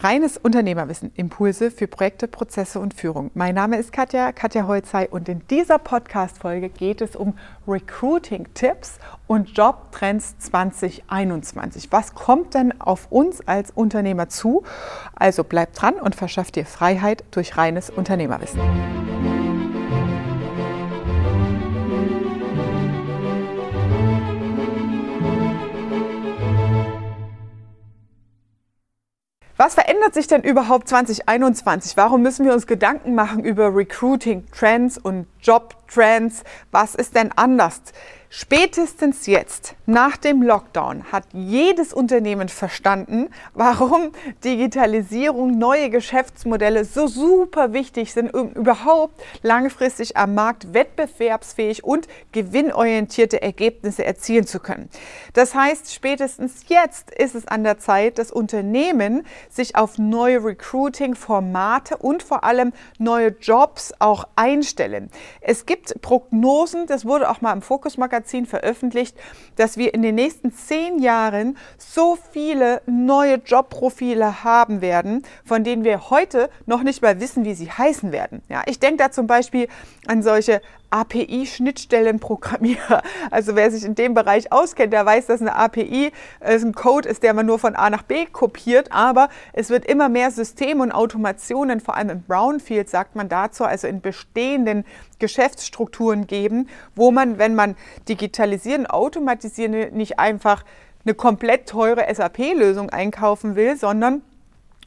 Reines Unternehmerwissen, Impulse für Projekte, Prozesse und Führung. Mein Name ist Katja, Katja Holzei und in dieser Podcast-Folge geht es um Recruiting-Tipps und Jobtrends 2021. Was kommt denn auf uns als Unternehmer zu? Also bleib dran und verschaff dir Freiheit durch reines Unternehmerwissen. Was verändert sich denn überhaupt 2021? Warum müssen wir uns Gedanken machen über Recruiting-Trends und Job-Trends? Was ist denn anders? Spätestens jetzt, nach dem Lockdown, hat jedes Unternehmen verstanden, warum Digitalisierung, neue Geschäftsmodelle so super wichtig sind, um überhaupt langfristig am Markt wettbewerbsfähig und gewinnorientierte Ergebnisse erzielen zu können. Das heißt, spätestens jetzt ist es an der Zeit, dass Unternehmen sich auf neue Recruiting-Formate und vor allem neue Jobs auch einstellen. Es gibt Prognosen, das wurde auch mal im Fokus-Magazin Magazin veröffentlicht, dass wir in den nächsten zehn Jahren so viele neue Jobprofile haben werden, von denen wir heute noch nicht mal wissen, wie sie heißen werden. Ja, ich denke da zum Beispiel an solche API-Schnittstellenprogrammierer. Also wer sich in dem Bereich auskennt, der weiß, dass eine API äh, ein Code ist, der man nur von A nach B kopiert. Aber es wird immer mehr Systeme und Automationen, vor allem im Brownfield sagt man dazu, also in bestehenden Geschäftsstrukturen geben, wo man, wenn man digitalisieren, automatisieren, nicht einfach eine komplett teure SAP-Lösung einkaufen will, sondern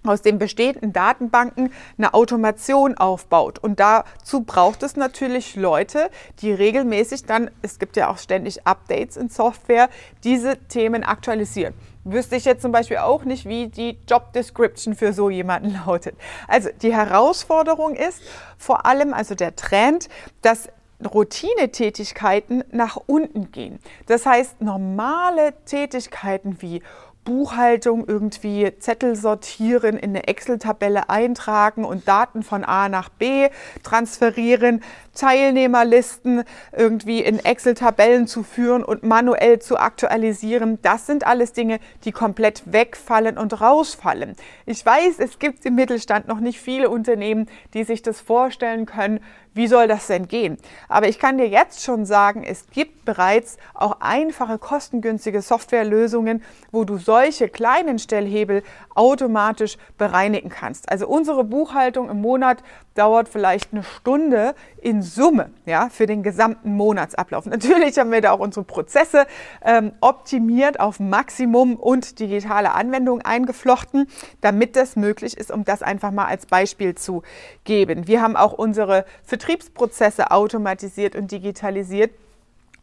aus den bestehenden Datenbanken eine Automation aufbaut. Und dazu braucht es natürlich Leute, die regelmäßig dann, es gibt ja auch ständig Updates in Software, diese Themen aktualisieren. Wüsste ich jetzt zum Beispiel auch nicht, wie die Job Description für so jemanden lautet. Also die Herausforderung ist vor allem, also der Trend, dass Routinetätigkeiten nach unten gehen. Das heißt, normale Tätigkeiten wie Buchhaltung irgendwie Zettel sortieren, in eine Excel-Tabelle eintragen und Daten von A nach B transferieren, Teilnehmerlisten irgendwie in Excel-Tabellen zu führen und manuell zu aktualisieren. Das sind alles Dinge, die komplett wegfallen und rausfallen. Ich weiß, es gibt im Mittelstand noch nicht viele Unternehmen, die sich das vorstellen können, wie soll das denn gehen? Aber ich kann dir jetzt schon sagen, es gibt bereits auch einfache, kostengünstige Softwarelösungen, wo du solche kleinen Stellhebel automatisch bereinigen kannst. Also unsere Buchhaltung im Monat dauert vielleicht eine Stunde in Summe ja, für den gesamten Monatsablauf. Natürlich haben wir da auch unsere Prozesse ähm, optimiert auf Maximum und digitale Anwendungen eingeflochten, damit das möglich ist, um das einfach mal als Beispiel zu geben. Wir haben auch unsere Vertriebsprozesse automatisiert und digitalisiert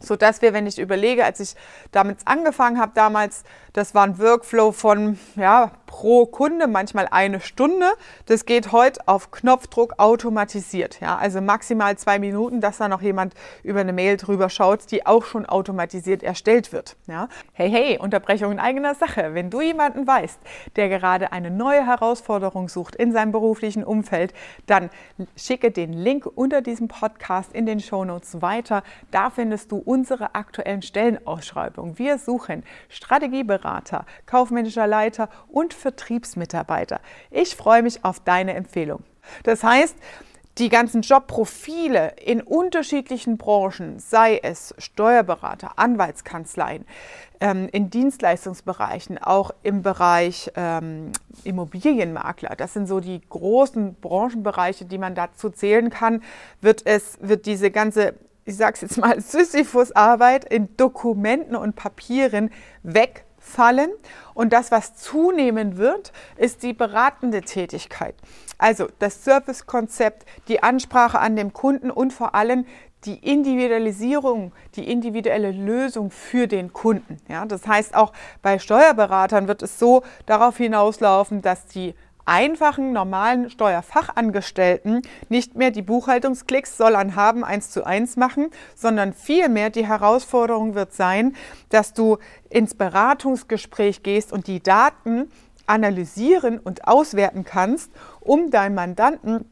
so dass wir, wenn ich überlege, als ich damit angefangen habe damals, das war ein Workflow von ja, pro Kunde manchmal eine Stunde. Das geht heute auf Knopfdruck automatisiert. Ja, also maximal zwei Minuten, dass da noch jemand über eine Mail drüber schaut, die auch schon automatisiert erstellt wird. Ja, hey, hey, Unterbrechung in eigener Sache. Wenn du jemanden weißt, der gerade eine neue Herausforderung sucht in seinem beruflichen Umfeld, dann schicke den Link unter diesem Podcast in den Show Notes weiter. Da findest du unsere aktuellen Stellenausschreibungen. Wir suchen Strategieberater, kaufmännischer Leiter und Vertriebsmitarbeiter. Ich freue mich auf deine Empfehlung. Das heißt, die ganzen Jobprofile in unterschiedlichen Branchen, sei es Steuerberater, Anwaltskanzleien, ähm, in Dienstleistungsbereichen, auch im Bereich ähm, Immobilienmakler, das sind so die großen Branchenbereiche, die man dazu zählen kann, wird es, wird diese ganze ich sage es jetzt mal, Sisyphus-Arbeit in Dokumenten und Papieren wegfallen. Und das, was zunehmen wird, ist die beratende Tätigkeit. Also das Service-Konzept, die Ansprache an den Kunden und vor allem die Individualisierung, die individuelle Lösung für den Kunden. Ja, das heißt, auch bei Steuerberatern wird es so darauf hinauslaufen, dass die einfachen, normalen Steuerfachangestellten nicht mehr die Buchhaltungsklicks soll an haben eins zu eins machen, sondern vielmehr die Herausforderung wird sein, dass du ins Beratungsgespräch gehst und die Daten analysieren und auswerten kannst, um deinem Mandanten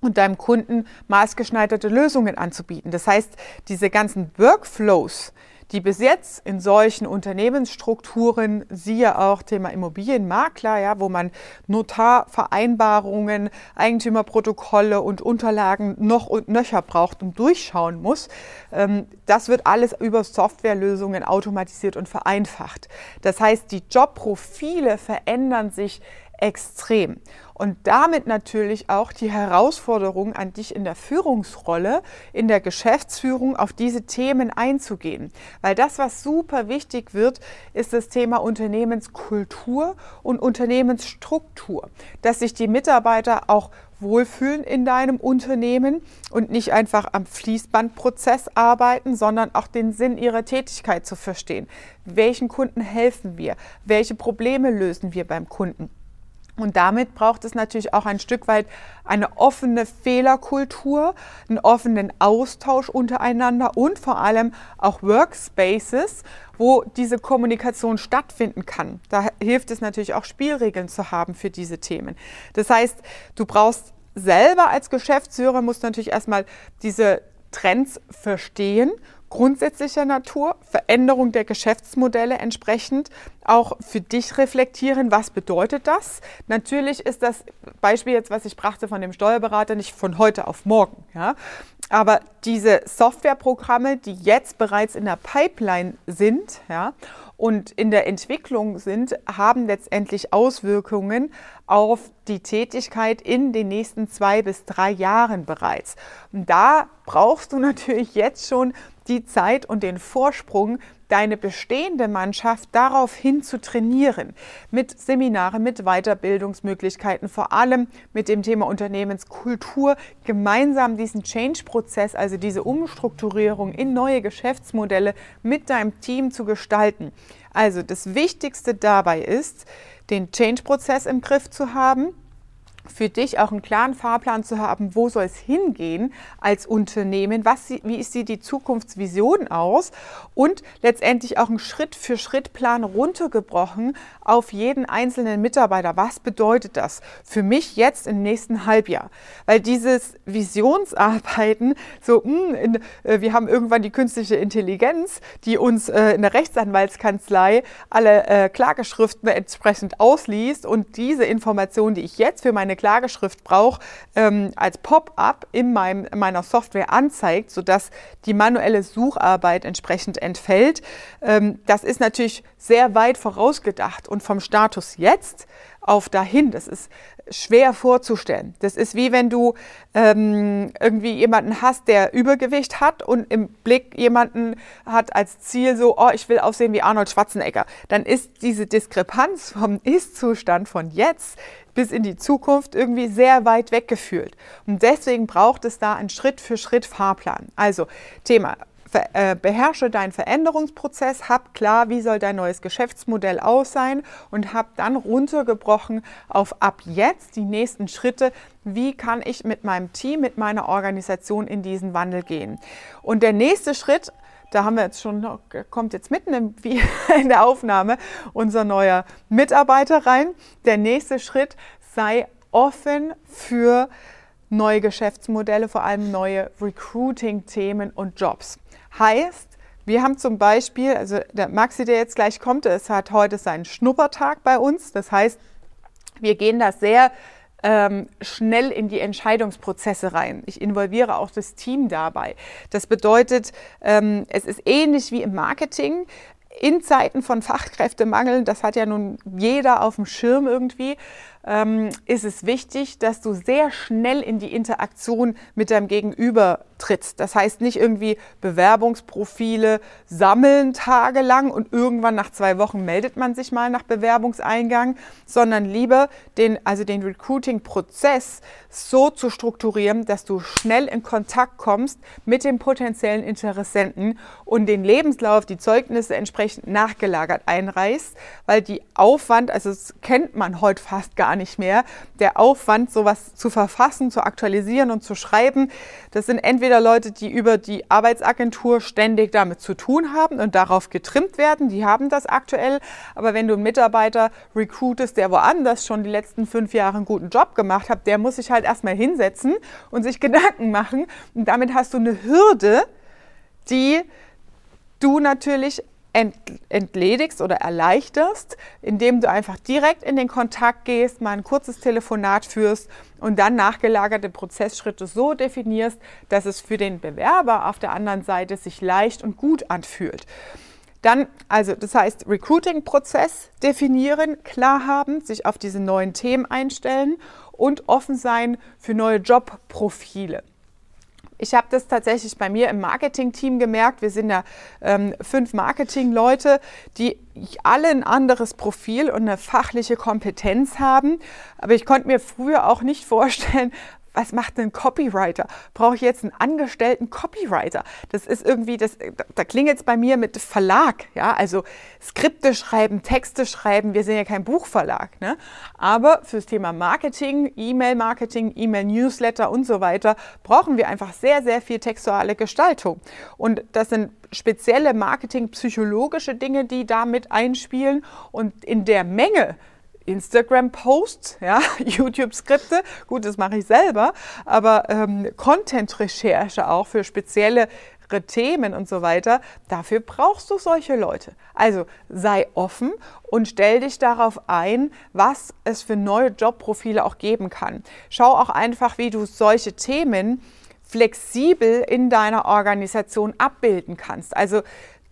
und deinem Kunden maßgeschneiderte Lösungen anzubieten. Das heißt, diese ganzen Workflows, die bis jetzt in solchen Unternehmensstrukturen, siehe auch Thema Immobilienmakler, ja, wo man Notarvereinbarungen, Eigentümerprotokolle und Unterlagen noch und nöcher braucht und durchschauen muss, ähm, das wird alles über Softwarelösungen automatisiert und vereinfacht. Das heißt, die Jobprofile verändern sich extrem. Und damit natürlich auch die Herausforderung an dich in der Führungsrolle, in der Geschäftsführung auf diese Themen einzugehen. Weil das, was super wichtig wird, ist das Thema Unternehmenskultur und Unternehmensstruktur. Dass sich die Mitarbeiter auch wohlfühlen in deinem Unternehmen und nicht einfach am Fließbandprozess arbeiten, sondern auch den Sinn ihrer Tätigkeit zu verstehen. Welchen Kunden helfen wir? Welche Probleme lösen wir beim Kunden? Und damit braucht es natürlich auch ein Stück weit eine offene Fehlerkultur, einen offenen Austausch untereinander und vor allem auch Workspaces, wo diese Kommunikation stattfinden kann. Da hilft es natürlich auch Spielregeln zu haben für diese Themen. Das heißt, du brauchst selber als Geschäftsführer, musst natürlich erstmal diese Trends verstehen grundsätzlicher Natur, Veränderung der Geschäftsmodelle entsprechend auch für dich reflektieren, was bedeutet das? Natürlich ist das Beispiel jetzt, was ich brachte von dem Steuerberater, nicht von heute auf morgen. Ja? Aber diese Softwareprogramme, die jetzt bereits in der Pipeline sind ja, und in der Entwicklung sind, haben letztendlich Auswirkungen auf die Tätigkeit in den nächsten zwei bis drei Jahren bereits. Und da brauchst du natürlich jetzt schon die Zeit und den Vorsprung, deine bestehende Mannschaft darauf hin zu trainieren. Mit Seminaren, mit Weiterbildungsmöglichkeiten, vor allem mit dem Thema Unternehmenskultur, gemeinsam diesen Change-Prozess, also diese Umstrukturierung in neue Geschäftsmodelle mit deinem Team zu gestalten. Also das Wichtigste dabei ist, den Change-Prozess im Griff zu haben, für dich auch einen klaren Fahrplan zu haben, wo soll es hingehen als Unternehmen, was, wie ist die Zukunftsvision aus und letztendlich auch einen Schritt-für-Schritt-Plan runtergebrochen auf jeden einzelnen Mitarbeiter. Was bedeutet das für mich jetzt im nächsten Halbjahr? Weil dieses Visionsarbeiten, so, mh, hm, in, äh, wir haben irgendwann die künstliche Intelligenz, die uns äh, in der Rechtsanwaltskanzlei alle äh, Klageschriften entsprechend ausliest und diese Informationen, die ich jetzt für meine Klageschrift brauche, ähm, als Pop-up in, meinem, in meiner Software anzeigt, sodass die manuelle Sucharbeit entsprechend entfällt. Ähm, das ist natürlich sehr weit vorausgedacht und vom Status jetzt auf dahin. Das ist schwer vorzustellen. Das ist wie wenn du ähm, irgendwie jemanden hast, der Übergewicht hat und im Blick jemanden hat als Ziel so, oh, ich will aussehen wie Arnold Schwarzenegger. Dann ist diese Diskrepanz vom Ist-Zustand von jetzt bis in die Zukunft irgendwie sehr weit weggefühlt. Und deswegen braucht es da einen Schritt-für-Schritt-Fahrplan. Also Thema beherrsche deinen Veränderungsprozess, hab klar, wie soll dein neues Geschäftsmodell aussehen und hab dann runtergebrochen auf ab jetzt die nächsten Schritte, wie kann ich mit meinem Team, mit meiner Organisation in diesen Wandel gehen. Und der nächste Schritt, da haben wir jetzt schon, kommt jetzt mitten in der Aufnahme unser neuer Mitarbeiter rein. Der nächste Schritt sei offen für neue Geschäftsmodelle, vor allem neue Recruiting-Themen und Jobs. Heißt, wir haben zum Beispiel, also der Maxi, der jetzt gleich kommt, es hat heute seinen Schnuppertag bei uns. Das heißt, wir gehen da sehr ähm, schnell in die Entscheidungsprozesse rein. Ich involviere auch das Team dabei. Das bedeutet, ähm, es ist ähnlich wie im Marketing. In Zeiten von Fachkräftemangel, das hat ja nun jeder auf dem Schirm irgendwie, ähm, ist es wichtig, dass du sehr schnell in die Interaktion mit deinem Gegenüber trittst. Das heißt nicht irgendwie Bewerbungsprofile sammeln tagelang und irgendwann nach zwei Wochen meldet man sich mal nach Bewerbungseingang, sondern lieber den, also den Recruiting-Prozess so zu strukturieren, dass du schnell in Kontakt kommst mit dem potenziellen Interessenten und den Lebenslauf, die Zeugnisse entsprechend nachgelagert einreichst, weil die Aufwand, also das kennt man heute fast gar nicht mehr, der Aufwand, sowas zu verfassen, zu aktualisieren und zu schreiben, das sind entweder Leute, die über die Arbeitsagentur ständig damit zu tun haben und darauf getrimmt werden, die haben das aktuell, aber wenn du einen Mitarbeiter recruitest, der woanders schon die letzten fünf Jahre einen guten Job gemacht hat, der muss sich halt erstmal hinsetzen und sich Gedanken machen. Und damit hast du eine Hürde, die du natürlich entledigst oder erleichterst, indem du einfach direkt in den Kontakt gehst, mal ein kurzes Telefonat führst und dann nachgelagerte Prozessschritte so definierst, dass es für den Bewerber auf der anderen Seite sich leicht und gut anfühlt. Dann, also das heißt, Recruiting-Prozess definieren, klar haben, sich auf diese neuen Themen einstellen und offen sein für neue Jobprofile. Ich habe das tatsächlich bei mir im Marketing-Team gemerkt. Wir sind ja ähm, fünf Marketing-Leute, die alle ein anderes Profil und eine fachliche Kompetenz haben. Aber ich konnte mir früher auch nicht vorstellen, was macht ein Copywriter? Brauche ich jetzt einen angestellten Copywriter? Das ist irgendwie, das, da klingelt es bei mir mit Verlag, ja, also Skripte schreiben, Texte schreiben, wir sind ja kein Buchverlag, ne? aber fürs Thema Marketing, E-Mail-Marketing, E-Mail-Newsletter und so weiter brauchen wir einfach sehr, sehr viel textuale Gestaltung und das sind spezielle Marketing-psychologische Dinge, die damit einspielen und in der Menge Instagram-Posts, ja, YouTube-Skripte, gut, das mache ich selber, aber ähm, Content-Recherche auch für spezielle Themen und so weiter, dafür brauchst du solche Leute. Also sei offen und stell dich darauf ein, was es für neue Jobprofile auch geben kann. Schau auch einfach, wie du solche Themen flexibel in deiner Organisation abbilden kannst. Also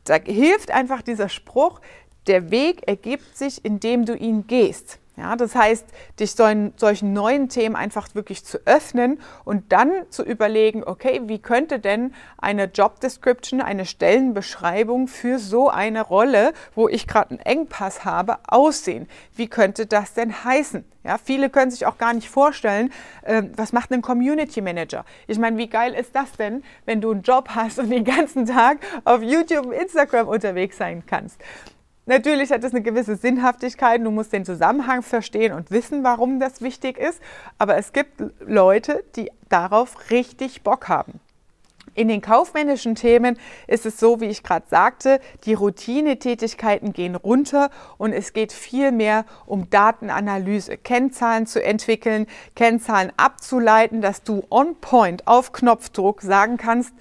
da hilft einfach dieser Spruch, der Weg ergibt sich, indem du ihn gehst. Ja, das heißt, dich solchen, solchen neuen Themen einfach wirklich zu öffnen und dann zu überlegen, okay, wie könnte denn eine Job Description, eine Stellenbeschreibung für so eine Rolle, wo ich gerade einen Engpass habe, aussehen? Wie könnte das denn heißen? Ja, viele können sich auch gar nicht vorstellen, äh, was macht ein Community Manager? Ich meine, wie geil ist das denn, wenn du einen Job hast und den ganzen Tag auf YouTube und Instagram unterwegs sein kannst? Natürlich hat es eine gewisse Sinnhaftigkeit, du musst den Zusammenhang verstehen und wissen, warum das wichtig ist, aber es gibt Leute, die darauf richtig Bock haben. In den kaufmännischen Themen ist es so, wie ich gerade sagte, die Routinetätigkeiten gehen runter und es geht viel mehr um Datenanalyse, Kennzahlen zu entwickeln, Kennzahlen abzuleiten, dass du on point auf Knopfdruck sagen kannst,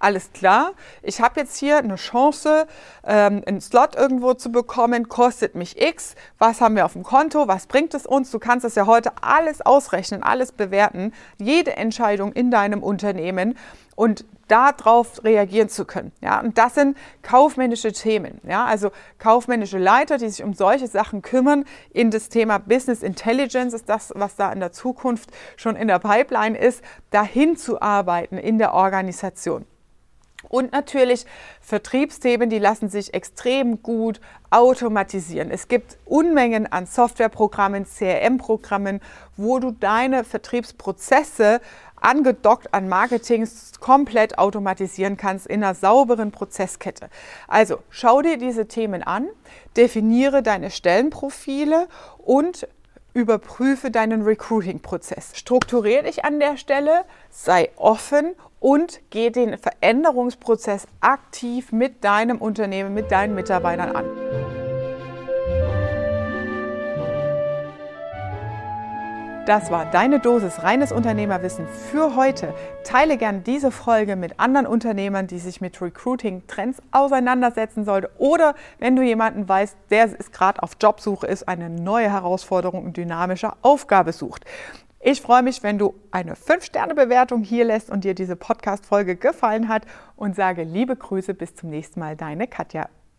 alles klar, ich habe jetzt hier eine Chance, ähm, einen Slot irgendwo zu bekommen, kostet mich X, was haben wir auf dem Konto, was bringt es uns? Du kannst das ja heute alles ausrechnen, alles bewerten, jede Entscheidung in deinem Unternehmen und darauf reagieren zu können. Ja, und das sind kaufmännische Themen. Ja, also kaufmännische Leiter, die sich um solche Sachen kümmern. In das Thema Business Intelligence ist das, was da in der Zukunft schon in der Pipeline ist, dahin zu arbeiten in der Organisation. Und natürlich Vertriebsthemen, die lassen sich extrem gut automatisieren. Es gibt Unmengen an Softwareprogrammen, CRM-Programmen, wo du deine Vertriebsprozesse angedockt an Marketing komplett automatisieren kannst in einer sauberen Prozesskette. Also schau dir diese Themen an, definiere deine Stellenprofile und überprüfe deinen Recruiting-Prozess. Strukturiere dich an der Stelle, sei offen und geh den Veränderungsprozess aktiv mit deinem Unternehmen, mit deinen Mitarbeitern an. Das war deine Dosis reines Unternehmerwissen für heute. Teile gern diese Folge mit anderen Unternehmern, die sich mit Recruiting-Trends auseinandersetzen sollten. Oder wenn du jemanden weißt, der ist gerade auf Jobsuche ist, eine neue Herausforderung und dynamische Aufgabe sucht. Ich freue mich, wenn du eine 5-Sterne-Bewertung hier lässt und dir diese Podcast-Folge gefallen hat und sage liebe Grüße, bis zum nächsten Mal, deine Katja.